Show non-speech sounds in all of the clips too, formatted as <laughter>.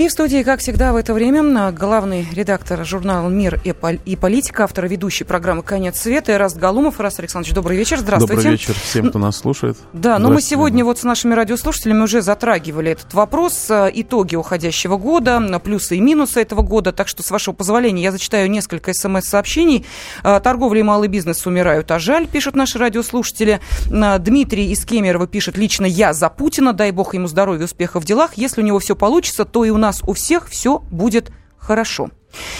И в студии, как всегда, в это время главный редактор журнала «Мир и политика», автор ведущей программы «Конец света» Раст Галумов. Раст Александрович, добрый вечер, здравствуйте. Добрый вечер всем, кто нас слушает. Да, но мы сегодня вот с нашими радиослушателями уже затрагивали этот вопрос, э, итоги уходящего года, плюсы и минусы этого года, так что, с вашего позволения, я зачитаю несколько смс-сообщений. Э, Торговля и малый бизнес умирают, а жаль, пишут наши радиослушатели. Э, Дмитрий из Кемерово пишет, лично я за Путина, дай бог ему здоровья, успеха в делах. Если у него все получится, то и у нас нас у всех все будет хорошо.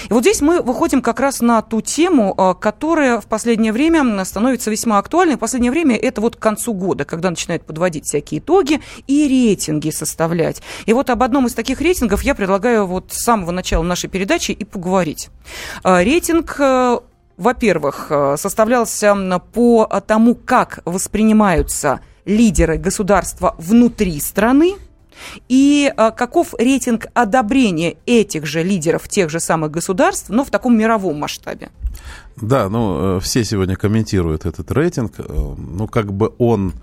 И вот здесь мы выходим как раз на ту тему, э, которая в последнее время становится весьма актуальной. В последнее время это вот к концу года, когда начинают подводить всякие итоги и рейтинги составлять. И вот об одном из таких рейтингов я предлагаю вот с самого начала нашей передачи и поговорить. Э, рейтинг э, во-первых, составлялся по тому, как воспринимаются лидеры государства внутри страны, и а, каков рейтинг одобрения этих же лидеров тех же самых государств, но в таком мировом масштабе? Да, ну, э, все сегодня комментируют этот рейтинг. Э, ну, как бы он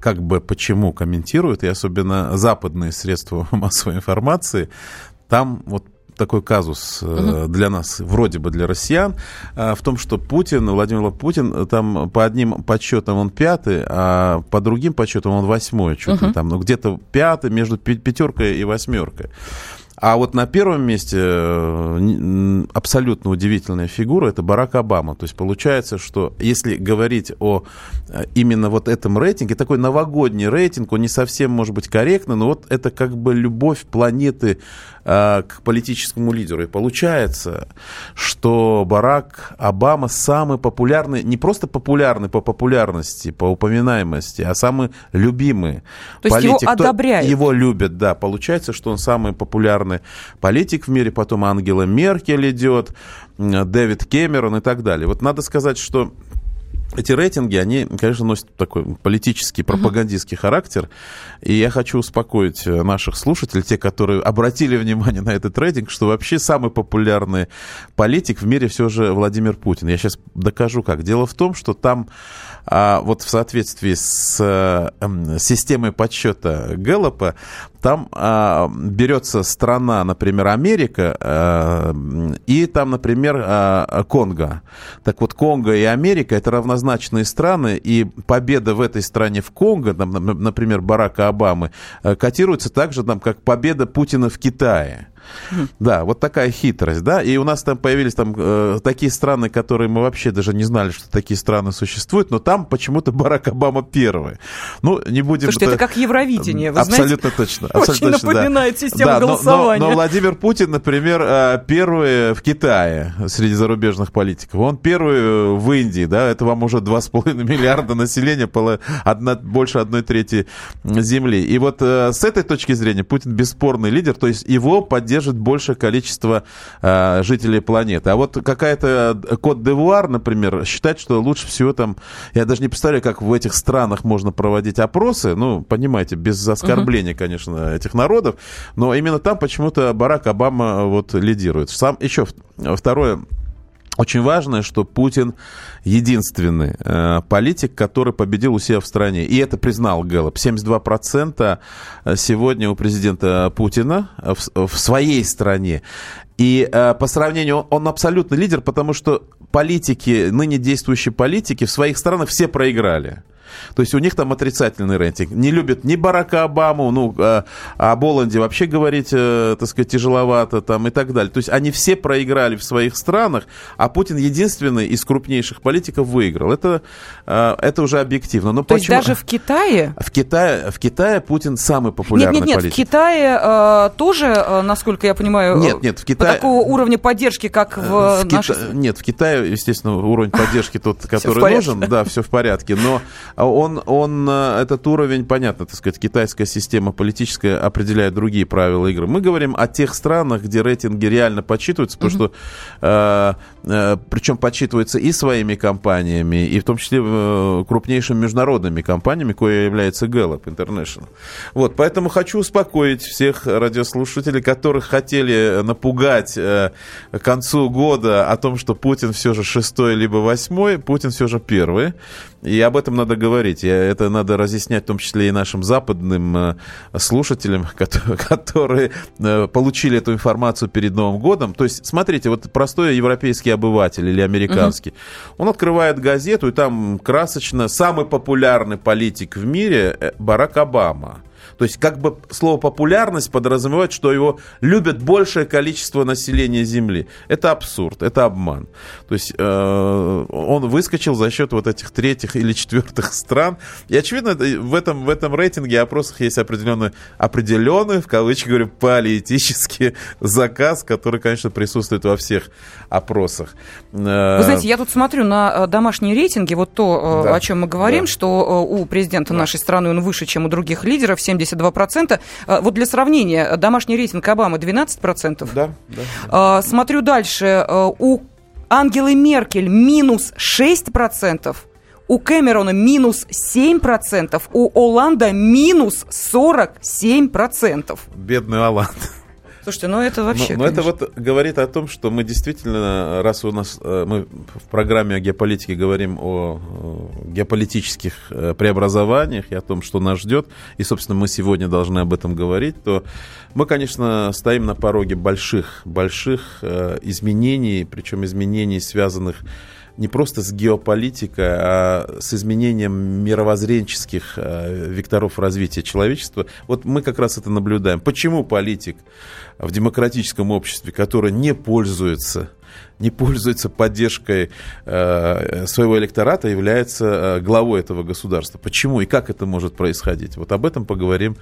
как бы почему комментируют, и особенно западные средства <laughs> массовой информации, там вот такой казус угу. для нас, вроде бы для россиян, э, в том, что Путин, Владимир Путин, э, там по одним подсчетам он пятый, а по другим подсчетам он восьмой, чуть угу. там, ну где-то пятый между пятеркой и восьмеркой. А вот на первом месте абсолютно удивительная фигура – это Барак Обама. То есть получается, что если говорить о именно вот этом рейтинге, такой новогодний рейтинг, он не совсем может быть корректный, но вот это как бы любовь планеты к политическому лидеру. И получается, что Барак Обама самый популярный, не просто популярный по популярности, по упоминаемости, а самый любимый То политик. Есть его одобряют. Его любят, да. Получается, что он самый популярный политик в мире, потом Ангела Меркель идет, Дэвид Кэмерон и так далее. Вот надо сказать, что эти рейтинги, они, конечно, носят такой политический, пропагандистский uh-huh. характер. И я хочу успокоить э, наших слушателей, те, которые обратили внимание на этот рейтинг, что вообще самый популярный политик в мире все же Владимир Путин. Я сейчас докажу как. Дело в том, что там а, вот в соответствии с а, системой подсчета Гэллопа, там а, берется страна, например, Америка, а, и там, например, а, Конго. Так вот, Конго и Америка это равнозначные страны, и победа в этой стране в Конго, там, например, Барака Обамы, а, котируется так же, там, как победа Путина в Китае. Да, вот такая хитрость, да. И у нас там появились там э, такие страны, которые мы вообще даже не знали, что такие страны существуют, но там почему-то Барак Обама первый. Ну, не будем... Слушайте, это как Евровидение, вы Абсолютно знаете? точно. Абсолютно Очень точно, напоминает да. систему да, голосования. Но, но, но Владимир Путин, например, э, первый в Китае среди зарубежных политиков. Он первый в Индии, да, это вам уже 2,5 <laughs> миллиарда населения, одна, больше одной трети земли. И вот э, с этой точки зрения Путин бесспорный лидер, то есть его поддержка содержит большее количество э, жителей планеты. А вот какая-то Кот-де-Вуар, например, считает, что лучше всего там... Я даже не представляю, как в этих странах можно проводить опросы. Ну, понимаете, без оскорбления, uh-huh. конечно, этих народов. Но именно там почему-то Барак Обама вот лидирует. Сам еще второе очень важно, что Путин единственный э, политик, который победил у себя в стране. И это признал Гэллоп. 72% сегодня у президента Путина в, в своей стране. И э, по сравнению, он абсолютно лидер, потому что политики, ныне действующие политики в своих странах все проиграли. То есть у них там отрицательный рейтинг. Не любят ни Барака Обаму, ну, а, о Боланде вообще говорить, э, так сказать, тяжеловато там и так далее. То есть они все проиграли в своих странах, а Путин единственный из крупнейших политиков выиграл. Это, э, это уже объективно. Но То почему? есть даже в Китае? В Китае, в Китае Путин самый популярный нет, нет, нет, политик. в Китае э, тоже, э, насколько я понимаю, нет, нет, в Китае... такого уровня поддержки, как в, в нашей... Кита... Нет, в Китае, естественно, уровень поддержки тот, который нужен, да, все в порядке. Но он, он, этот уровень, понятно, так сказать, китайская система политическая определяет другие правила игры. Мы говорим о тех странах, где рейтинги реально подсчитываются, потому что, э, э, причем подсчитываются и своими компаниями, и в том числе э, крупнейшими международными компаниями, кое является Gallup International. Вот, поэтому хочу успокоить всех радиослушателей, которых хотели напугать э, к концу года о том, что Путин все же шестой либо восьмой, Путин все же первый. И об этом надо говорить. И это надо разъяснять в том числе и нашим западным э, слушателям, <laughs> которые э, получили эту информацию перед Новым годом. То есть, смотрите, вот простой европейский обыватель или американский, угу. он открывает газету, и там красочно самый популярный политик в мире э, Барак Обама. То есть как бы слово популярность подразумевает, что его любят большее количество населения Земли. Это абсурд, это обман. То есть э, он выскочил за счет вот этих третьих или четвертых стран. И очевидно, в этом, в этом рейтинге опросах есть определенный, определенный, в кавычках говорю, политический <laughs> заказ, который, конечно, присутствует во всех опросах. Э, Вы знаете, я тут смотрю на э, домашние рейтинги, вот то, э, да, о чем мы говорим, да. что у президента да. нашей страны он выше, чем у других лидеров, 70 72%. А, вот для сравнения, домашний рейтинг Обамы 12%. Да, да. да. Смотрю дальше. А, у Ангелы Меркель минус 6%. У Кэмерона минус 7%, у Оланда минус 47%. Бедный Оланд. Слушайте, ну это вообще. Но, но это вот говорит о том, что мы действительно, раз у нас э, мы в программе о геополитике говорим о геополитических э, преобразованиях и о том, что нас ждет, и, собственно, мы сегодня должны об этом говорить, то мы, конечно, стоим на пороге больших, больших э, изменений, причем изменений, связанных не просто с геополитикой, а с изменением мировоззренческих э, векторов развития человечества. Вот мы как раз это наблюдаем. Почему политик в демократическом обществе, которое не пользуется не пользуется поддержкой э, своего электората, является э, главой этого государства. Почему и как это может происходить? Вот об этом поговорим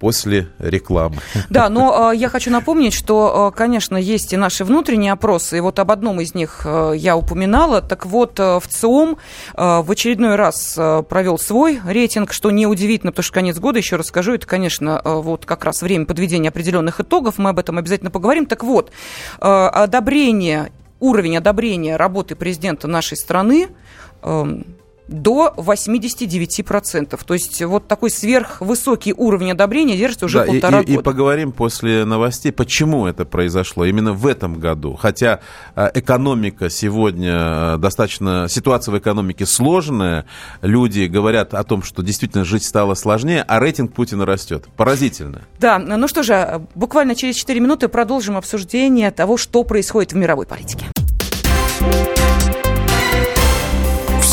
после рекламы. Да, но э, я хочу напомнить, что, э, конечно, есть и наши внутренние опросы, и вот об одном из них э, я упоминала. Так вот, в ЦИОМ в очередной раз провел свой рейтинг, что неудивительно, потому что конец года, еще раз скажу, это, конечно, вот как раз время подведения определенных итогов, мы об этом обязательно поговорим. Так вот, одобрение, уровень одобрения работы президента нашей страны до 89%. То есть вот такой сверхвысокий уровень одобрения держится уже да, полтора и, года. И поговорим после новостей, почему это произошло именно в этом году. Хотя э, экономика сегодня э, достаточно, ситуация в экономике сложная, люди говорят о том, что действительно жить стало сложнее, а рейтинг Путина растет. Поразительно. Да, ну что же, буквально через 4 минуты продолжим обсуждение того, что происходит в мировой политике.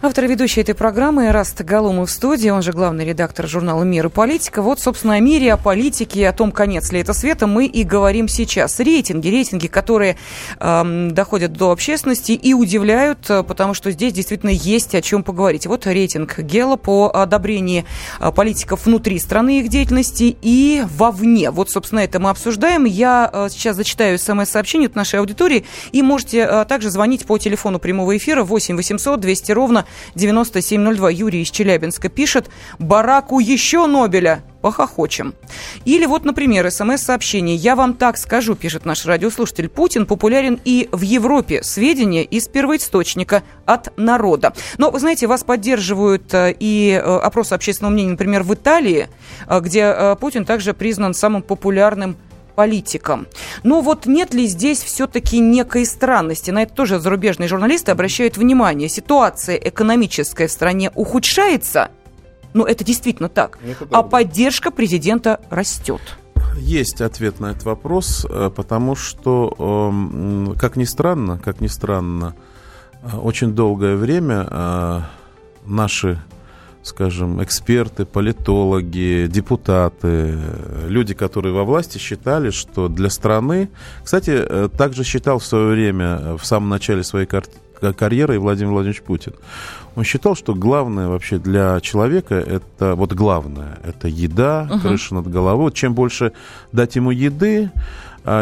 Автор и ведущий этой программы Раст Галумов в студии, он же главный редактор журнала «Мир и политика». Вот, собственно, о мире, о политике, о том, конец ли это света, мы и говорим сейчас. Рейтинги, рейтинги, которые э, доходят до общественности и удивляют, э, потому что здесь действительно есть о чем поговорить. Вот рейтинг Гела по одобрению э, политиков внутри страны их деятельности и вовне. Вот, собственно, это мы обсуждаем. Я э, сейчас зачитаю смс-сообщение от нашей аудитории, и можете также звонить по телефону прямого эфира 8 800 200 ровно 9702. Юрий из Челябинска пишет, Бараку еще Нобеля похохочем. Или вот, например, смс-сообщение. «Я вам так скажу», пишет наш радиослушатель. «Путин популярен и в Европе. Сведения из первоисточника от народа». Но, вы знаете, вас поддерживают э, и э, опросы общественного мнения, например, в Италии, э, где Путин также признан самым популярным политикам. Но вот нет ли здесь все-таки некой странности? На это тоже зарубежные журналисты обращают внимание. Ситуация экономическая в стране ухудшается – ну, это действительно так. Это а поддержка президента растет. Есть ответ на этот вопрос, э, потому что, эм, как ни странно, как ни странно, э, очень долгое время э, наши скажем, эксперты, политологи, депутаты, люди, которые во власти считали, что для страны... Кстати, также считал в свое время, в самом начале своей карьеры и Владимир Владимирович Путин. Он считал, что главное вообще для человека это вот главное это еда, угу. крыша над головой. Чем больше дать ему еды,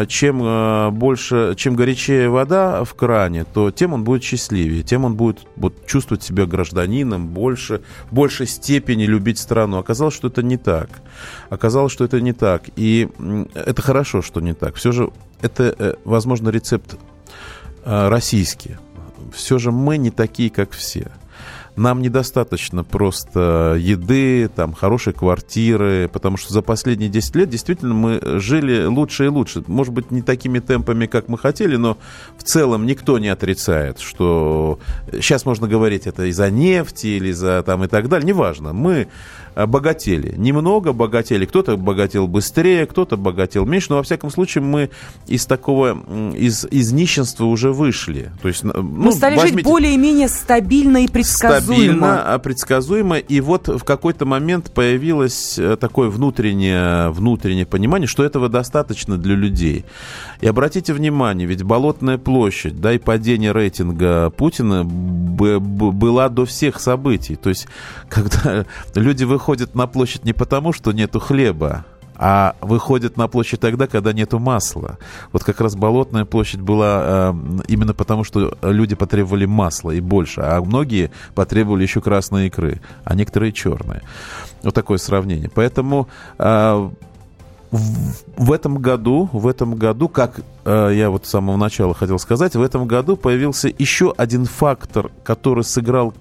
чем а, больше, чем горячее вода в кране, то тем он будет счастливее, тем он будет вот, чувствовать себя гражданином, больше, в большей степени любить страну. Оказалось, что это не так. Оказалось, что это не так. И это хорошо, что не так. Все же это, э, возможно, рецепт а, российский все же мы не такие, как все. Нам недостаточно просто еды, там, хорошей квартиры, потому что за последние 10 лет действительно мы жили лучше и лучше. Может быть, не такими темпами, как мы хотели, но в целом никто не отрицает, что сейчас можно говорить это из-за нефти или за там и так далее, неважно. Мы богатели. Немного богатели. Кто-то богател быстрее, кто-то богател меньше. Но, во всяком случае, мы из такого, из, из нищенства уже вышли. То есть, ну, мы стали возьмите... жить более-менее стабильно и предсказуемо. Стабильно, а предсказуемо. И вот в какой-то момент появилось э, такое внутреннее, внутреннее понимание, что этого достаточно для людей. И обратите внимание, ведь Болотная площадь, да, и падение рейтинга Путина была до всех событий. То есть, <laughs> когда люди выходят выходят на площадь не потому, что нету хлеба, а выходят на площадь тогда, когда нету масла. Вот как раз Болотная площадь была э, именно потому, что люди потребовали масла и больше, а многие потребовали еще красной икры, а некоторые черные. Вот такое сравнение. Поэтому э, в этом году, в этом году, как э, я вот с самого начала хотел сказать, в этом году появился еще один фактор, который сыграл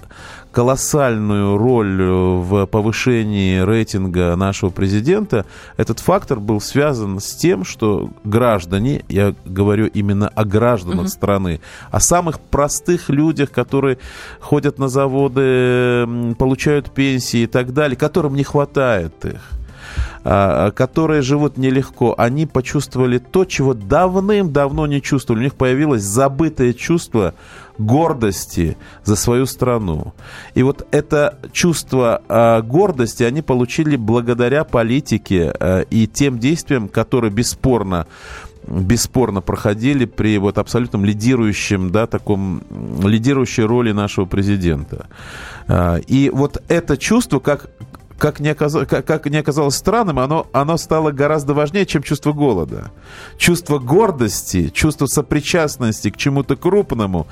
колоссальную роль э, в повышении рейтинга нашего президента, этот фактор был связан с тем, что граждане, я говорю именно о гражданах угу. страны, о самых простых людях, которые ходят на заводы, получают пенсии и так далее, которым не хватает их а, которые живут нелегко, они почувствовали то, чего давным-давно не чувствовали. У них появилось забытое чувство гордости за свою страну. И вот это чувство э, гордости они получили благодаря политике э, и тем действиям, которые бесспорно бесспорно проходили при вот абсолютном лидирующем, да, таком лидирующей роли нашего президента. И вот это чувство, как как не, оказ... как, не оказалось странным, оно, оно стало гораздо важнее, чем чувство голода. Чувство гордости, чувство сопричастности к чему-то крупному,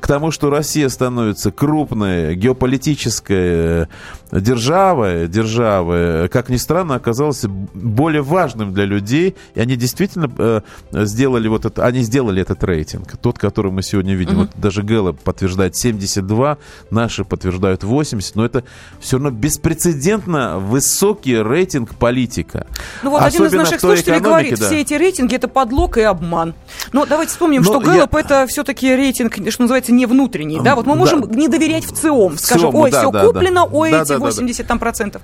к тому, что Россия становится крупной геополитической державой, державой, как ни странно, оказалось более важным для людей, и они действительно э, сделали вот это, они сделали этот рейтинг, тот, который мы сегодня видим. Uh-huh. Вот даже Гэллоп подтверждает 72, наши подтверждают 80, но это все равно беспрецедентно высокий рейтинг политика. Ну вот Особенно один из наших слушателей говорит, да. все эти рейтинги это подлог и обман. Но давайте вспомним, Но ну, что Гэллоп я... это все-таки рейтинг, что называется, не внутренний. Да, вот мы можем да. не доверять в ЦИОМ. Скажем, ой, да, все да, куплено, да. ой, да, эти 80 там процентов.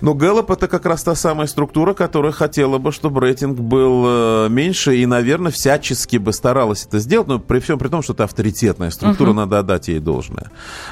Но Гэллоп это как раз та самая структура, которая хотела бы, чтобы рейтинг был э, меньше и, наверное, всячески бы старалась это сделать, но при всем при том, что это авторитетная структура, uh-huh. надо отдать ей должное.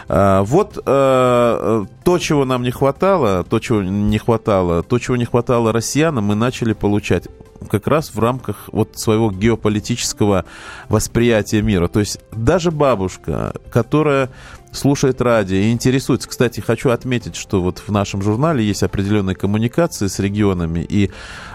А, вот а, то, чего нам не хватало, то, чего не хватало, то, чего не хватало россиянам, мы начали получать как раз в рамках вот своего геополитического восприятия мира. То есть даже бабушка, которая слушает радио и интересуется. Кстати, хочу отметить, что вот в нашем журнале есть определенные коммуникации с регионами, и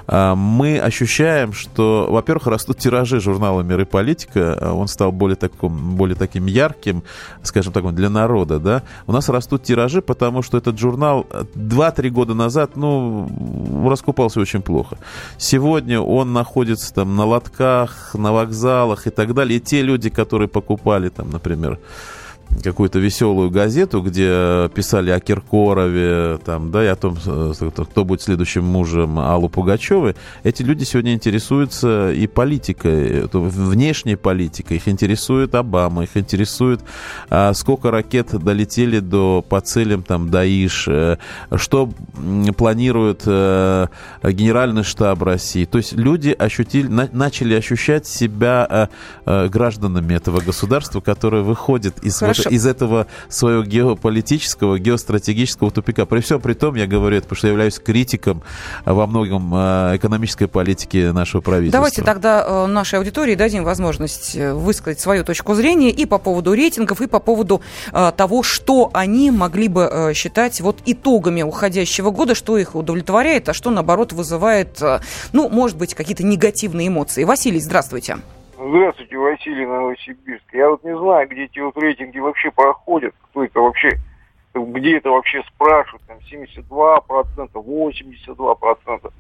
а, мы ощущаем, что, во-первых, растут тиражи журнала «Мир и политика», а, он стал более, таким, более таким ярким, скажем так, для народа, да. У нас растут тиражи, потому что этот журнал 2-3 года назад, ну, раскупался очень плохо. Сегодня он находится там на лотках, на вокзалах и так далее. И те люди, которые покупали там, например, какую-то веселую газету, где писали о Киркорове, там, да, и о том, э, кто будет следующим мужем Аллу Пугачевой, эти люди сегодня интересуются и политикой, внешней политикой. Их интересует Обама, их интересует, а, сколько ракет долетели до, по целям там, Даиш, э, что планирует э, Генеральный штаб России. То есть люди ощутили, начали ощущать себя гражданами этого государства, которое выходит из Хорошо из этого своего геополитического, геостратегического тупика. При всем при том, я говорю это, потому что я являюсь критиком во многом э, экономической политики нашего правительства. Давайте тогда э, нашей аудитории дадим возможность э, высказать свою точку зрения и по поводу рейтингов, и по поводу того, что они могли бы считать вот итогами уходящего года, что их удовлетворяет, а что, наоборот, вызывает, ну, может быть, какие-то негативные эмоции. Василий, здравствуйте. Здравствуйте, Василий Новосибирск. Я вот не знаю, где эти вот рейтинги вообще проходят, кто это вообще, где это вообще спрашивают, там 72%, 82%.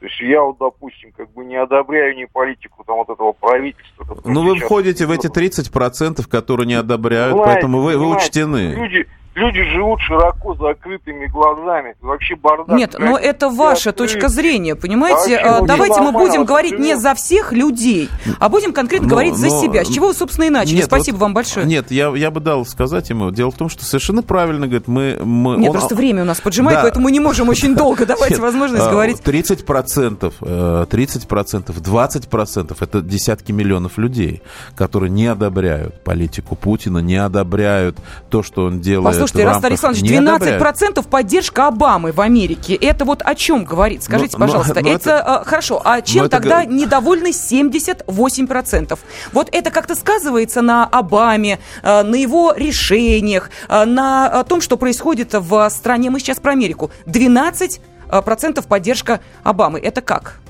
То есть я вот, допустим, как бы не одобряю ни политику там вот этого правительства. Ну, вы входите в эти 30%, которые не одобряют, знаете, поэтому вы, вы учтены. Люди, люди живут широко закрытыми глазами. Вообще бардак. Нет, но это ваша открыт. точка зрения, понимаете? А, Давайте мы будем говорить не за всех людей, а будем конкретно но, говорить но, за себя. С чего вы, собственно, и начали? Нет, Спасибо вот, вам большое. Нет, я, я бы дал сказать ему. Дело в том, что совершенно правильно, говорит, мы... мы нет, он, просто время у нас поджимает, да. поэтому мы не можем очень <laughs> долго давать возможность говорить. 30 процентов, 30 процентов, 20 процентов это десятки миллионов людей, которые не одобряют политику Путина, не одобряют то, что он делает Слушайте, Раст Александрович, 12% поддержка Обамы в Америке. Это вот о чем говорит? Скажите, но, пожалуйста. Но, это, это хорошо. А чем тогда это... недовольны 78%? Вот это как-то сказывается на Обаме, э, на его решениях, э, на том, что происходит в стране. Мы сейчас про Америку. 12% поддержка Обамы. Это как?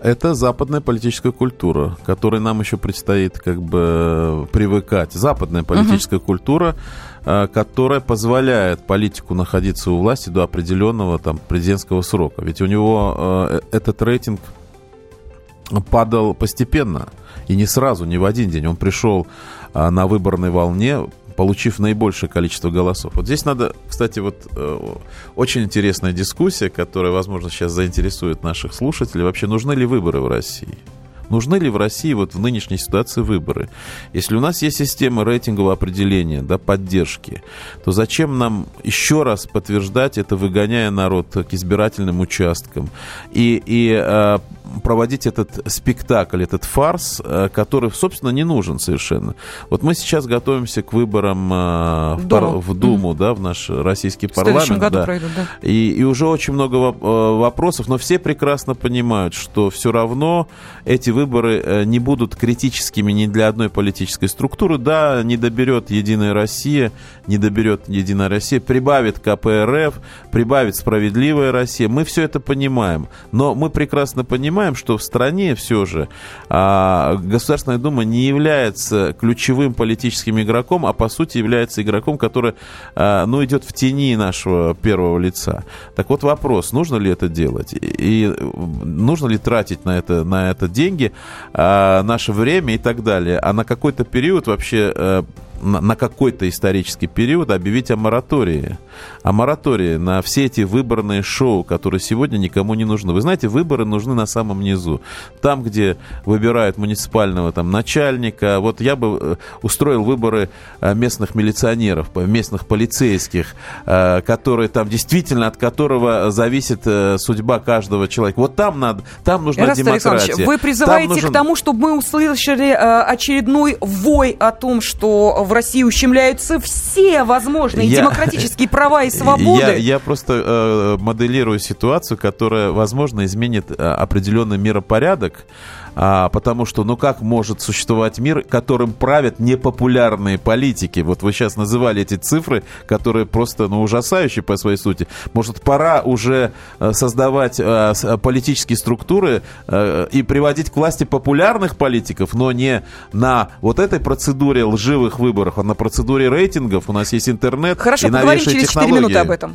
Это западная политическая культура, которой нам еще предстоит как бы привыкать. Западная политическая uh-huh. культура, Э, которая позволяет политику находиться у власти до определенного там президентского срока. Ведь у него э, э, этот рейтинг падал постепенно и не сразу, не в один день. Он пришел на выборной волне, получив наибольшее количество голосов. Вот здесь надо, кстати, вот очень интересная дискуссия, которая, возможно, сейчас заинтересует наших слушателей. Вообще, нужны ли выборы в России? Нужны ли в России вот в нынешней ситуации выборы? Если у нас есть система рейтингового определения, да, поддержки, то зачем нам еще раз подтверждать это, выгоняя народ к избирательным участкам и, и э, проводить этот спектакль, этот фарс, э, который, собственно, не нужен совершенно. Вот мы сейчас готовимся к выборам э, в Думу, в, Думу да, в наш российский в парламент. году да. пройдут, да. И, и уже очень много э, вопросов, но все прекрасно понимают, что все равно эти выборы не будут критическими ни для одной политической структуры. Да, не доберет Единая Россия, не доберет Единая Россия, прибавит КПРФ, прибавит Справедливая Россия. Мы все это понимаем. Но мы прекрасно понимаем, понимаем, что в стране все же а, Государственная Дума не является ключевым политическим игроком, а по сути является игроком, который а, ну, идет в тени нашего первого лица. Так вот вопрос, нужно ли это делать? И нужно ли тратить на это, на это деньги, а, наше время и так далее? А на какой-то период вообще а, на, какой-то исторический период объявить о моратории. О моратории на все эти выборные шоу, которые сегодня никому не нужны. Вы знаете, выборы нужны на самом низу. Там, где выбирают муниципального там, начальника. Вот я бы э, устроил выборы э, местных милиционеров, местных полицейских, э, которые там действительно, от которого зависит судьба каждого человека. Вот там надо, там нужна Раст демократия. Вы призываете нужен... к тому, чтобы мы услышали очередной вой о том, что в России ущемляются все возможные я, демократические права и <laughs> свободы. Я, я просто э, моделирую ситуацию, которая, возможно, изменит э, определенный миропорядок А, потому что, ну как может существовать мир, которым правят непопулярные политики? Вот вы сейчас называли эти цифры, которые просто, ну, ужасающие по своей сути. Может, пора уже э, создавать э, политические структуры и приводить к власти популярных политиков, но не на вот этой процедуре лживых выборов, а на процедуре рейтингов. У нас есть интернет Хорошо, и поговорим через 4 минуты об этом.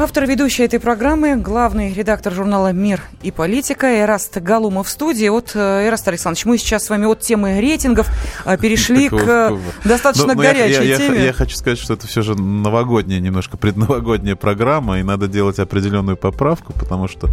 Автор ведущей этой программы, главный редактор журнала «Мир и политика» Эраст Галумов в студии. Вот, э, Эраст Александрович, мы сейчас с вами от темы рейтингов э, перешли к достаточно ну, горячей теме. Я хочу сказать, что это все же новогодняя, немножко предновогодняя программа, и надо делать определенную поправку, потому что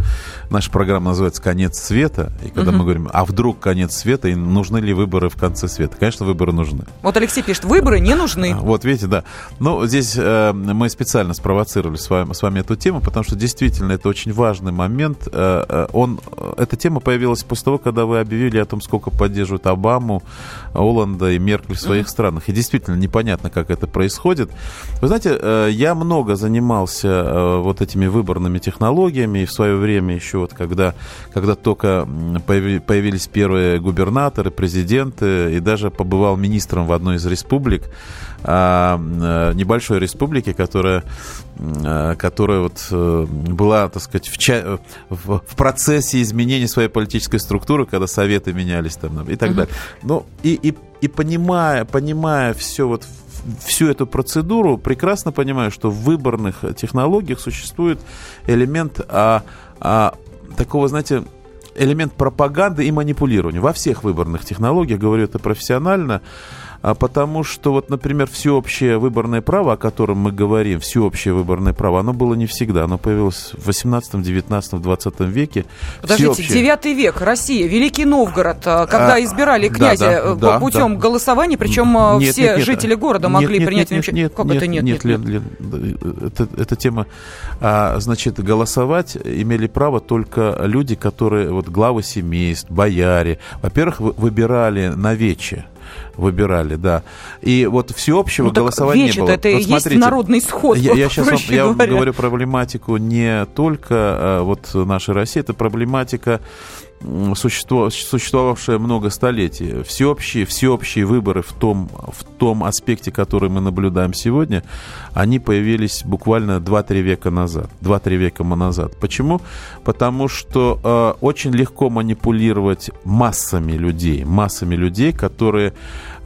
наша программа называется «Конец света», и когда мы говорим, а вдруг конец света, и нужны ли выборы в конце света? Конечно, выборы нужны. Вот Алексей пишет, выборы не нужны. А, вот, видите, да. Ну, здесь э, мы специально спровоцировали с вами, с вами эту тему, потому что действительно это очень важный момент. Э, э, он, э, эта тема появилась после того, когда вы объявили о том, сколько поддерживают Обаму, Оланда и Меркель в своих странах. И действительно непонятно, как это происходит. Вы знаете, я много занимался вот этими выборными технологиями, и в свое время еще вот когда, когда только появились первые губернаторы, президенты, и даже побывал министром в одной из республик, небольшой республики, которая, которая вот э, была, так сказать, в, ча- в, в процессе изменения своей политической структуры, когда советы менялись там и так uh-huh. далее. Ну, и, и, и понимая, понимая все вот всю эту процедуру, прекрасно понимаю, что в выборных технологиях существует элемент а, а, такого, знаете, элемент пропаганды и манипулирования. Во всех выборных технологиях, говорю это профессионально, а потому что, вот, например, всеобщее выборное право, о котором мы говорим, всеобщее выборное право, оно было не всегда. Оно появилось в 18, 19, 20 веке. Подождите, всеобщее... 9 век, Россия, Великий Новгород, а, когда а, избирали князя да, да, да, путем да. голосования, причем а, нет, все нет, нет, жители города могли нет, принять... Нет, нет, нет, как нет, это нет? Нет, нет, нет. Лен, это, эта тема, а, значит, голосовать имели право только люди, которые, вот главы семейств, бояре. Во-первых, выбирали на вече выбирали, да. И вот всеобщего ну, голосования не было. это вот смотрите, есть народный сход. Я, я сейчас вам, я говорю проблематику не только а, вот нашей России, это проблематика существовавшая много столетий. Всеобщие, всеобщие выборы в том, в том аспекте, который мы наблюдаем сегодня, они появились буквально 2-3 века назад. 2-3 века назад. Почему? Потому что э, очень легко манипулировать массами людей. Массами людей, которые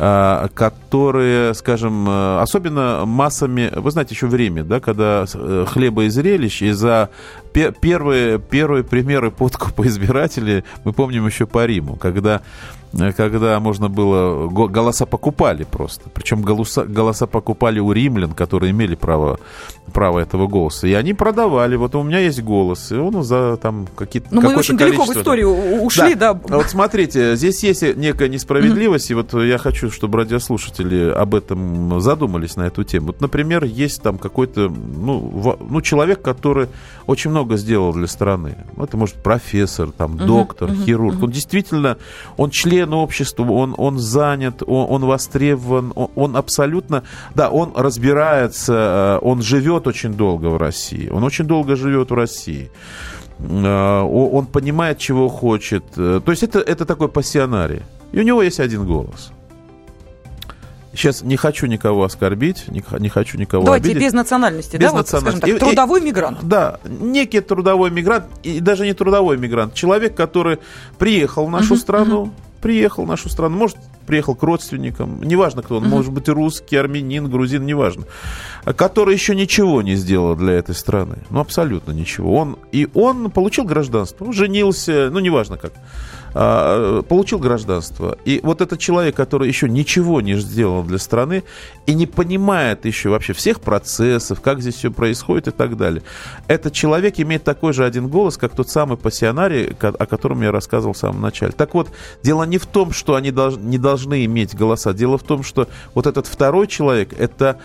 Э, которые, скажем, э, особенно массами, вы знаете, еще время, да, когда э, хлеба и зрелищ, и за первые, первые примеры подкупа <laughs> избирателей мы помним еще по Риму, когда когда можно было... Голоса покупали просто. Причем голоса, голоса покупали у римлян, которые имели право, право этого голоса. И они продавали. Вот у меня есть голос. И он за там какие-то... Ну, мы очень далеко в историю ушли, да. да. Вот смотрите, здесь есть некая несправедливость. Mm-hmm. И вот я хочу, чтобы радиослушатели об этом задумались на эту тему. Вот, например, есть там какой-то... Ну, ну человек, который очень много сделал для страны. Это может профессор, там, доктор, mm-hmm. хирург. Mm-hmm. Он действительно... Он член член общества, он, он занят, он, он востребован, он, он абсолютно, да, он разбирается, э, он живет очень долго в России, он очень долго живет в России э, он понимает, чего хочет. Э, то есть это, это такой пассионарий. И у него есть один голос. Сейчас не хочу никого оскорбить, не, не хочу никого Давайте обидеть. без национальности, без да? национальности. Вот, так, трудовой мигрант. Да, некий трудовой мигрант, и даже не трудовой мигрант, человек, который приехал в нашу uh-huh, страну, uh-huh приехал в нашу страну, может, приехал к родственникам, неважно кто он, может быть русский, армянин, грузин, неважно, который еще ничего не сделал для этой страны. Ну, абсолютно ничего. Он, и он получил гражданство, женился, ну, неважно как. А, получил гражданство. И вот этот человек, который еще ничего не сделал для страны и не понимает еще вообще всех процессов, как здесь все происходит и так далее, этот человек имеет такой же один голос, как тот самый пассионарий, о котором я рассказывал в самом начале. Так вот, дело не в том, что они не должны иметь голоса, дело в том, что вот этот второй человек, это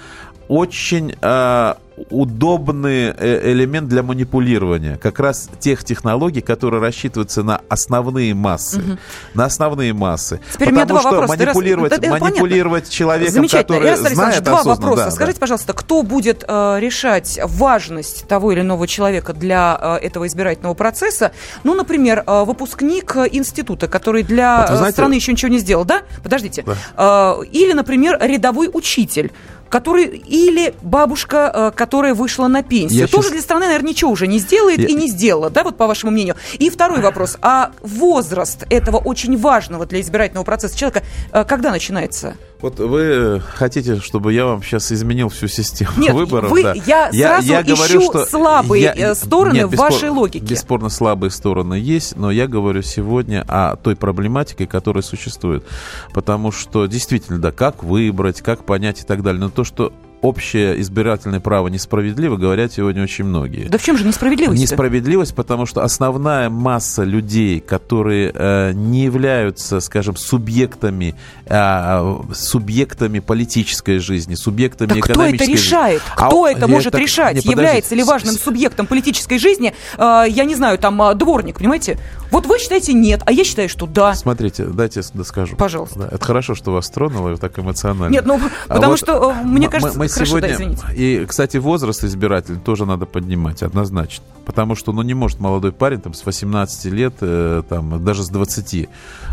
очень э, удобный э, элемент для манипулирования. Как раз тех технологий, которые рассчитываются на основные массы. Угу. На основные массы. Теперь Потому у меня два что вопроса. манипулировать, это манипулировать человеком, который знает два вопроса. Да, Скажите, да. пожалуйста, кто будет э, решать важность того или иного человека для э, этого избирательного процесса? Ну, например, э, выпускник института, который для Вот вы знаете- страны еще ничего не сделал, да? Подождите. Да. Э, или, например, рядовой учитель который или бабушка, э, которая вышла на пенсию, Я тоже щас- для страны, наверное, ничего уже не сделает Я- и не сделала, да, вот по вашему мнению. И второй вопрос: а возраст этого очень важного для избирательного процесса человека э, когда начинается? Вот вы хотите, чтобы я вам сейчас изменил всю систему Нет, выборов? вы- да. я сразу ищу слабые, э, стороны в беспор- вашей логике. Бесспорно, слабые стороны есть, но я говорю сегодня о той проблематике, которая существует. Потому что действительно, да, как выбрать, как понять и так далее. Но то, что общее избирательное право несправедливо, говорят сегодня очень многие. Да в чем же несправедливость? Несправедливость, потому что основная масса людей, которые э, не являются, скажем, субъектами, э, субъектами политической жизни, субъектами Так кто это экономической жизни. решает? А Кто о- это может так- решать? не. Является ли важным субъектом политической жизни? э, я не знаю, там э, дворник, понимаете? Вот вы считаете нет, а я считаю, что да. Смотрите, дайте я с- доскажу. Пожалуйста. Да, это хорошо, что вас тронуло и так эмоционально. Нет, ну А потому вот что э, мне кажется, мы хорошо, сегодня, да, извините. И, кстати, возраст избирателя тоже надо поднимать, однозначно. Потому что, ну, не может молодой парень там с 18 лет, э, там, даже с 20,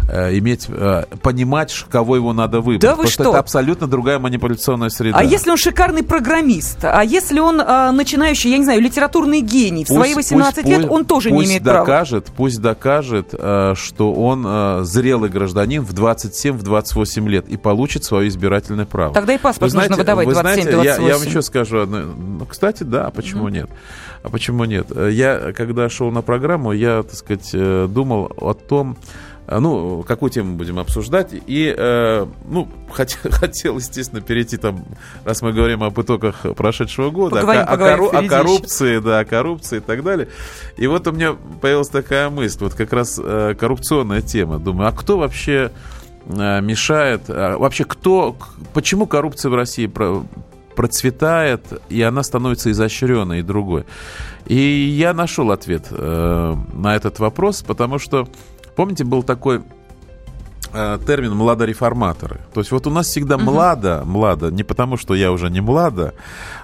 э, иметь, э, понимать, кого его надо выбрать. Да вы Потому что? это абсолютно другая манипуляционная среда. А если он шикарный программист? А если он э, начинающий, я не знаю, литературный гений? В свои 18 лет пусть- он тоже не пусть имеет права. докажет, Пусть докажет, э, что он э, зрелый гражданин в 27-28 лет и получит свое избирательное право. Тогда и паспорт Вы знаете- нужно выдавать вы знаете, я- Я, 27-28. вам еще скажу одно. Ну, кстати, да, почему нет? А почему нет? Я, когда шел на программу, я, так сказать, э, думал о том, э, ну, какую тему будем обсуждать. И, э, ну, <laughs> хот- хотел, естественно, перейти там, раз мы говорим об итогах прошедшего года, Поговорим, о, ко- о поговорим, кору- о еще. коррупции, да, о коррупции и так далее. И вот у меня появилась такая мысль, вот как раз э, коррупционная тема. Думаю, а кто вообще э, мешает, а вообще кто, почему коррупция в России процветает, и она становится изощренной и другой. И я нашел ответ э, на этот вопрос, потому что, помните, был такой э, термин «младореформаторы». То есть вот у нас всегда «младо», «младо», не потому что я уже не «младо»,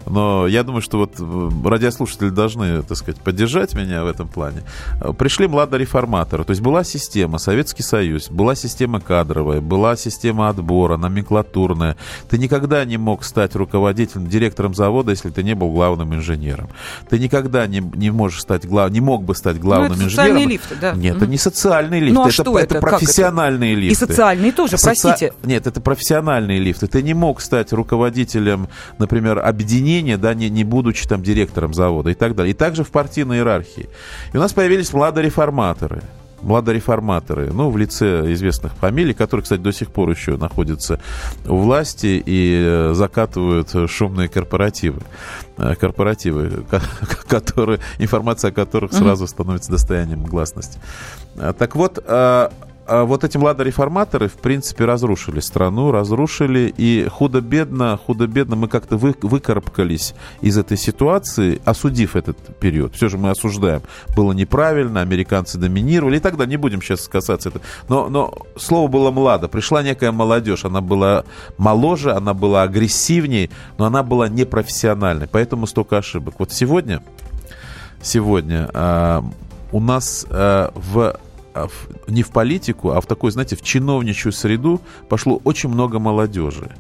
но я думаю, что вот э, радиослушатели должны, так сказать, поддержать меня в этом плане. Э, Пришли младореформаторы, то есть была система, Советский Союз, была система кадровая, была система отбора, номенклатурная. Ты никогда не мог стать руководителем, директором завода, если ты не был главным инженером. Ты никогда не, не можешь стать глав... не мог бы стать главным Ну, это инженером. социальные лифты, да. Нет, это не социальные лифты, Ну, а это, что это это? Как это? профессиональные И лифты. социальные тоже, Соци- простите. Нет, это профессиональные лифты. Ты не мог стать руководителем, например, объединения, да, не, не будучи там директором завода и так далее. И также в партийной иерархии. И у нас появились младореформаторы. Младореформаторы, ну, в лице известных фамилий, которые, кстати, до сих пор еще находятся у власти и э, закатывают шумные корпоративы. Э, Корпоративы, <laughs> ко- которые, информация о которых сразу становится достоянием гласности. А, Так вот, а вот эти младореформаторы, в принципе, разрушили страну, разрушили, и худо-бедно, худо-бедно мы как-то вы, выкарабкались из этой ситуации, осудив этот период. Все же мы осуждаем. Было неправильно, американцы доминировали и далее. Не будем сейчас касаться этого. Но, но слово было «младо». Пришла некая молодежь, она была моложе, она была агрессивней, но она была непрофессиональной, поэтому столько ошибок. Вот сегодня, сегодня а, у нас а, а в- а не в политику, а в такую, знаете, в чиновничью среду пошло очень много молодежи.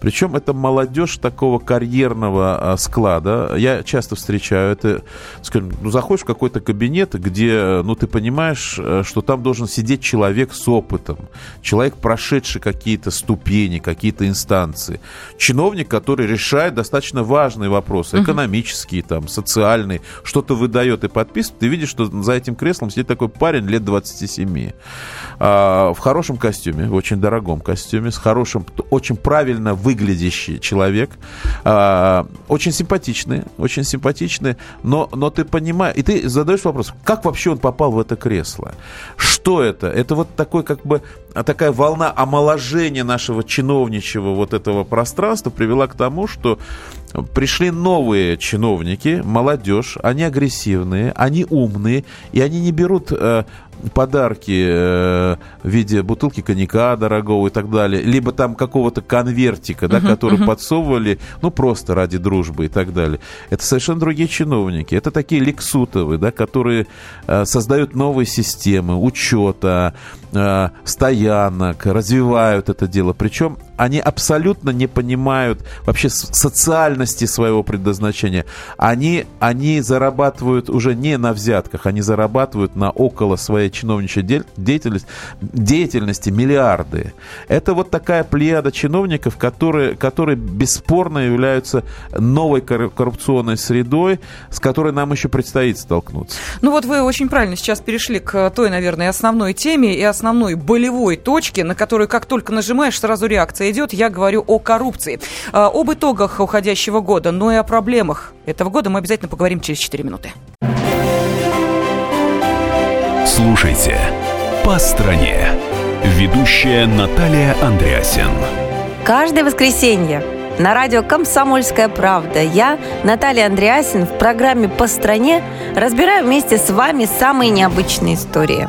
Причем это молодежь такого карьерного а, склада. Я часто встречаю это, скажем, ну, заходишь в какой-то кабинет, где, ну, ты понимаешь, э, что там должен сидеть человек с опытом, человек, прошедший какие-то ступени, какие-то инстанции, чиновник, который решает достаточно важные вопросы, экономические, там, социальные, что-то выдает и подписывает. Ты видишь, что за этим креслом сидит такой парень лет 20 67. А, в хорошем костюме, в очень дорогом костюме, с хорошим, очень правильно выглядящий человек. А, очень симпатичный, очень симпатичный, но, но ты понимаешь, и ты задаешь вопрос, как вообще он попал в это кресло? Что это? Это вот такой как бы такая волна омоложения нашего чиновничего вот этого пространства привела к тому, что пришли новые чиновники, молодежь, они агрессивные, они умные, и они не берут э, подарки э, в виде бутылки коньяка дорогого и так далее, либо там какого-то конвертика, да, который подсовывали, ну, просто ради дружбы и так далее. Это совершенно другие чиновники. Это такие лексутовые, да, которые э, создают новые системы учета, э, стоянок, развивают это дело. Причем они абсолютно не понимают вообще социальности своего предназначения. Они, они зарабатывают уже не на взятках, они зарабатывают на около своей чиновничьей де- деятельности, деятельности миллиарды. Это вот такая плеяда чиновников, которые, которые бесспорно являются новой кор- коррупционной средой, с которой нам еще предстоит столкнуться. Ну вот вы очень правильно сейчас перешли к той, наверное, основной теме и основной болевой точке, на которую как только нажимаешь, сразу реакция идет. Я говорю о коррупции. А, Об итогах уходящего года, но и о проблемах этого года мы обязательно поговорим через 4 минуты. Слушайте «По стране». Ведущая Наталья Андреасин. Каждое воскресенье на радио «Комсомольская правда» я, Наталья Андреасин, в программе «По стране» разбираю вместе с вами самые необычные истории.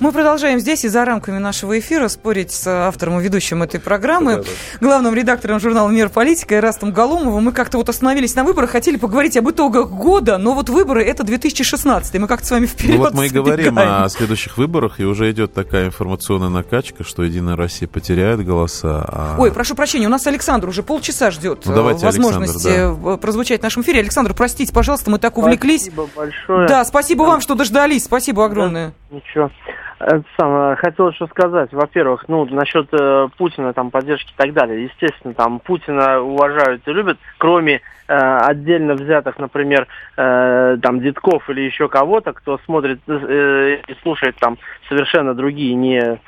Мы продолжаем здесь и за рамками нашего эфира спорить с автором и ведущим этой программы, главным редактором журнала «Мир. Политика» Ирастом Галумовым. Мы как-то вот остановились на выборах, хотели поговорить об итогах года, но вот выборы это 2016, и мы как-то с вами вперед Ну вот мы и говорим забегаем. о следующих выборах, и уже идет такая информационная накачка, что Единая Россия потеряет голоса. а- Ой, прошу прощения, у нас Александр уже полчаса ждет Ну, э, давайте, возможности Александр, э, прозвучать в нашем эфире. Александр, простите, пожалуйста, мы так увлеклись. Спасибо большое. Да, спасибо вам, что дождались. Спасибо огромное. Ничего. Это самое, хотел что сказать. Во-первых, ну, насчет э, Путина, там, поддержки и так далее. Естественно, там, Путина уважают и любят, кроме э, отдельно взятых, например, э, там, детков или еще кого-то, кто смотрит э, и слушает там совершенно другие, не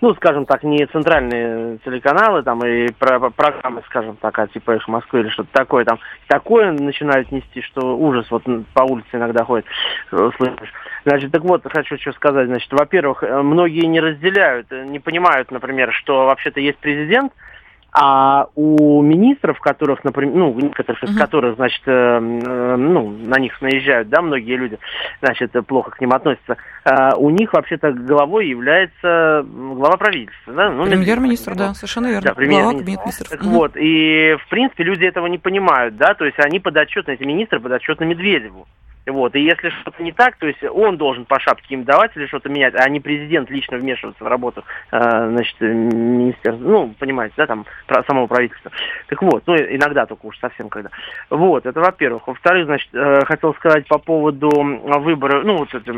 ну, скажем так, не центральные телеканалы там и про- программы, скажем так, а типа «Эхо Москвы» или что-то такое, там такое начинают нести, что ужас, вот по улице иногда ходит, э, слышишь. Значит, так вот, хочу что сказать. Значит, во-первых, э, многие не разделяют, э, не понимают, например, что вообще-то есть президент, а у министров, которых, например, ну, некоторых из которых, значит, э, э, ну, на них наезжают, да, многие люди, значит, плохо к ним относятся, э, у них вообще-то главой является глава правительства, да? Ну, Премьер-министр, да, совершенно верно. Да, премьер-министр. Так Мгм. вот, и в принципе люди этого не понимают, да, то есть они подотчетны, эти министры подотчетны Медведеву. Вот, и если что-то не так, то есть он должен по шапке им давать или что-то менять, а не президент лично вмешиваться в работу, э, значит, министерства, ну, понимаете, да, там, про- самого правительства. Так вот, ну, иногда только уж совсем когда. Вот, это во-первых. Во-вторых, значит, э, хотел сказать по поводу выбора, ну, вот это,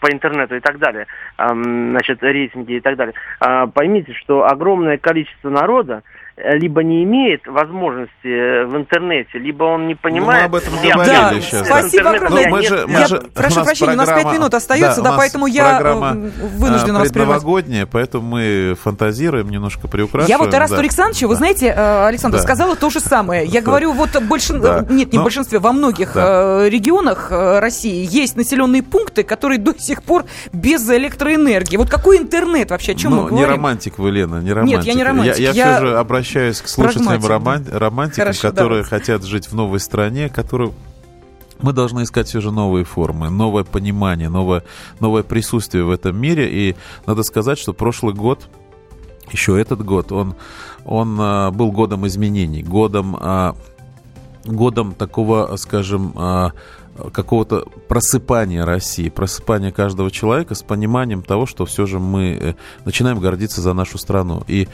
по интернету и так далее, ам, значит, рейтинги и так далее. А, Поймите, что огромное количество народа э, либо не имеет возможности э, в интернете, либо он не понимает... Ну, мы об этом говорили Да, сейчас. спасибо Интернет- огромное. я мы же- мы Я же- прошу у нас прощения, у нас программа- пять минут остается, да, нас поэтому я э, вынуждена э, вас прервать. предновогодняя, поэтому мы фантазируем, немножко приукрашиваем. Я вот Тарасу да. Александровичу, вы Да. знаете, э, Александр, Да. сказала то же самое. Я Да. говорю, вот большин... Да. э, нет, не в Ну, большинстве, во многих да. э, регионах э, России есть населенные пункты, которые до сих пор без электроэнергии. Вот какой интернет вообще, о чем ну, мы говорим? не романтик вы, Лена, не романтик. Нет, я не романтик, Я, я все же обращаюсь к слушателям роман- романтикам, Хорошо, которые давайте. хотят жить в новой стране, которые мы должны искать все же новые формы, новое понимание, новое, новое присутствие в этом мире. И надо сказать, что прошлый год, еще этот год, он, он а, был годом изменений, годом, а, годом такого, скажем, а, какого-то просыпания России, просыпания каждого человека с пониманием того, что все же мы э, начинаем гордиться за нашу страну. И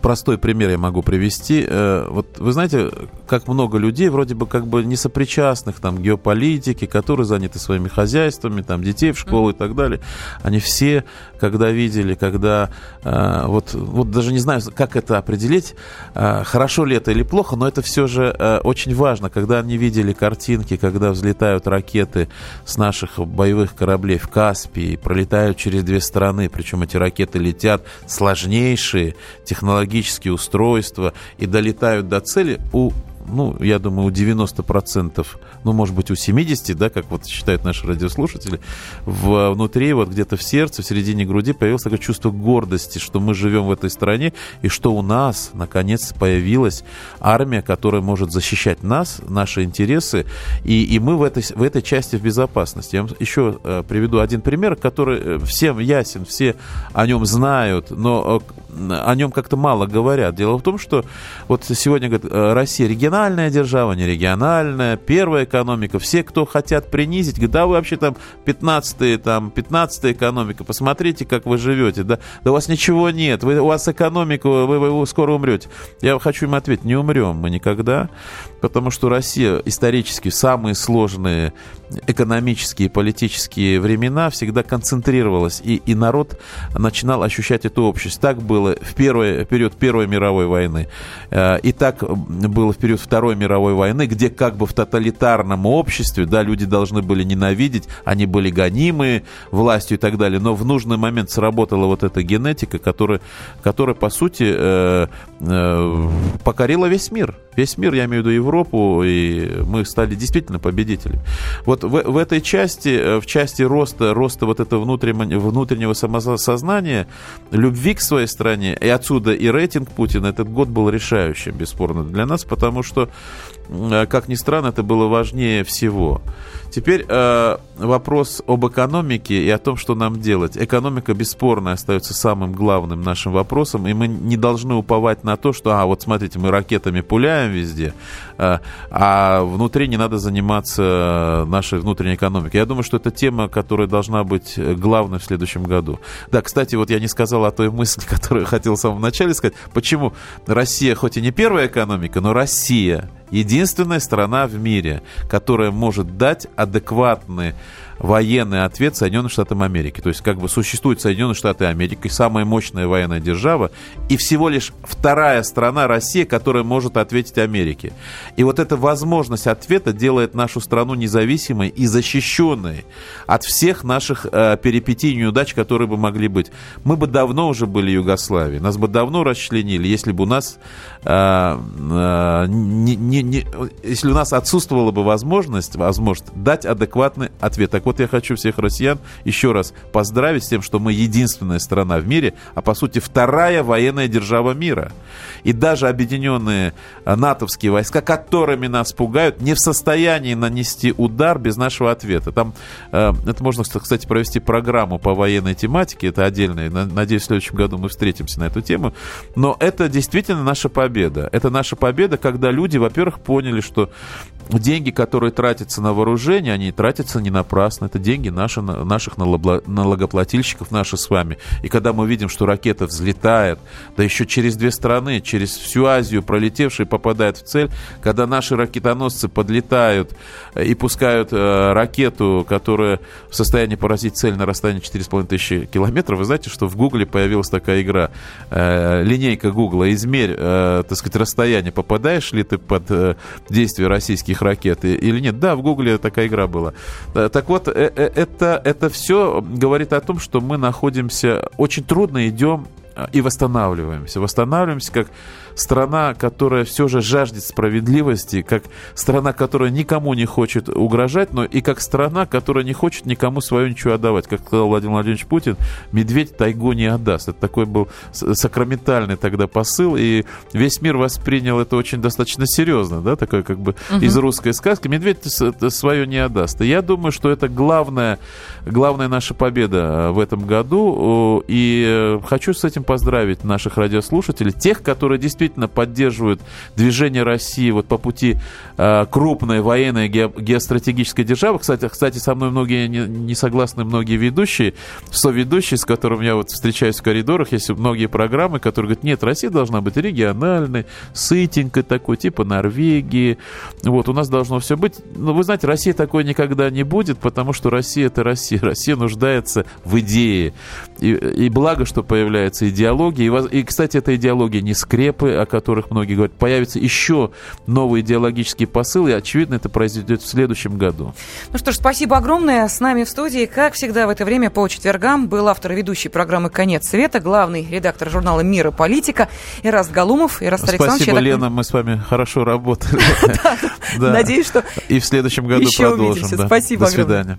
простой пример я могу привести. Э, Вот вы знаете, как много людей, вроде бы как бы несопричастных там к геополитике, которые заняты своими хозяйствами, там детей в школу и так далее, они все, когда видели, когда э, вот, вот даже не знаю, как это определить, э, хорошо ли это или плохо, но это все же очень важно, когда они видели картинки, когда взлетают ракеты с наших боевых кораблей в Каспии, пролетают через две страны, причем эти ракеты летят сложнейшие технологические устройства и долетают до цели у ну, я думаю, у 90%, ну, может быть, у 70%, да, как вот считают наши радиослушатели, в, внутри, вот где-то в сердце, в середине груди появилось такое чувство гордости, что мы живем в этой стране, и что у нас, наконец, появилась армия, которая может защищать нас, наши интересы, и, и мы в этой, в этой части в безопасности. Я вам еще э, приведу один пример, который э, всем ясен, все о нем знают, но э, о нем как-то мало говорят. Дело в том, что вот сегодня говорят, э, Россия региональная держава, не региональная, первая экономика. Все, кто хотят принизить, говорят, да вы вообще там 15 там 15 экономика, посмотрите, как вы живете. Да, да у вас ничего нет, вы, у вас экономика, вы, вы, вы скоро умрете. Я хочу им ответить, не умрем мы никогда, потому что Россия исторически самые сложные экономические и политические времена всегда концентрировалась, и, и народ начинал ощущать эту общесть. Так было в первый период Первой мировой войны, э, и так было в период Второй мировой войны, где как бы в тоталитарном обществе, да, люди должны были ненавидеть, они были гонимы властью и так далее, но в нужный момент сработала вот эта генетика, которая, которая по сути, э, э, покорила весь мир. Весь мир, я имею в виду Европу, и мы стали действительно победителями. Вот в, в этой части, в части роста, роста вот этого внутреннего, внутреннего самосознания, любви к своей стране, и отсюда и рейтинг Путина, этот год был решающим, бесспорно, для нас, потому что, э, как ни странно, это было важнее всего. Теперь э, вопрос об экономике и о том, что нам делать. Экономика бесспорно остается самым главным нашим вопросом, и мы не должны уповать на то, что, а, вот смотрите, мы ракетами пуляем везде, а внутри не надо заниматься нашей внутренней экономикой. Я думаю, что это тема, которая должна быть главной в следующем году. Да, кстати, вот я не сказал о той мысли, <laughs> которую хотел в самом начале сказать. Почему Россия, хоть и не первая экономика, но Россия единственная страна в мире, которая может дать адекватный военный ответ Соединенным Штатам Америки. То есть как бы существует Соединенные Штаты Америки, самая мощная военная держава, и всего лишь вторая страна Россия, которая может ответить Америке. И вот эта возможность ответа делает нашу страну независимой и защищенной от всех наших э, перипетий и неудач, которые бы могли быть. Мы бы давно уже были Югославией, нас бы давно расчленили, если бы у нас э, э, не, не, не, если у нас отсутствовала бы возможность, возможность дать адекватный ответ. Так вот, я хочу всех россиян еще раз поздравить с тем, что мы единственная страна в мире, а по сути вторая военная держава мира. И даже объединенные натовские войска, которыми нас пугают, не в состоянии нанести удар без нашего ответа. Там, э, это можно, кстати, провести программу по военной тематике, это отдельная. Надеюсь, в следующем году мы встретимся на эту тему. Но это действительно наша победа. Это наша победа, когда люди, во-первых, поняли, что деньги, которые тратятся на вооружение, они тратятся не напрасно прекрасно. Это деньги наши, наших налогоплательщиков, наши с вами. И когда мы видим, что ракета взлетает, да еще через две страны, через всю Азию пролетевшая попадает в цель, когда наши ракетоносцы подлетают и пускают э, ракету, которая в состоянии поразить цель на расстоянии 4,5 тысячи километров, вы знаете, что в Гугле появилась такая игра, э, линейка Гугла, измерь, э, так сказать, расстояние, попадаешь ли ты под э, действие российских ракет или нет. Да, в Гугле такая игра была. Э, так вот, э, э, это, это все говорит о том, что мы находимся, очень трудно идем и восстанавливаемся. Восстанавливаемся как страна, которая все же жаждет справедливости, как страна, которая никому не хочет угрожать, но и как страна, которая не хочет никому свое ничего отдавать. Как сказал Владимир Владимирович Путин, медведь тайгу не отдаст. Это такой был сакраментальный тогда посыл, и весь мир воспринял это очень достаточно серьезно, да, такой как бы угу. из русской сказки. Медведь свое не отдаст. И я думаю, что это главная, главная наша победа э, в этом году, и э, хочу с этим поздравить наших радиослушателей, тех, которые действительно действительно поддерживают движение России вот по пути э, крупной военной ге, геостратегической державы. Кстати, кстати, со мной многие не согласны многие ведущие, соведущие, с которыми я вот встречаюсь в коридорах, есть многие программы, которые говорят, нет, Россия должна быть региональной, сытенькой такой, типа Норвегии. Вот, у нас должно все быть. Но вы знаете, Россия такой никогда не будет, потому что Россия это Россия. Россия нуждается в идее. И, и благо, что появляется идеология. И, и, кстати, эта идеология не скрепы, о которых многие говорят, появятся еще новые идеологические посылы, и, очевидно, это произойдет в следующем году. Ну что ж, спасибо огромное. С нами в студии, как всегда, в это время по четвергам был автор и ведущий программы «Конец света», главный редактор журнала «Мир и политика» Ираст Галумов. Ираст Спасибо, Лена, мы с вами хорошо <laughs> работали. Надеюсь, что и в следующем году продолжим. Спасибо До свидания.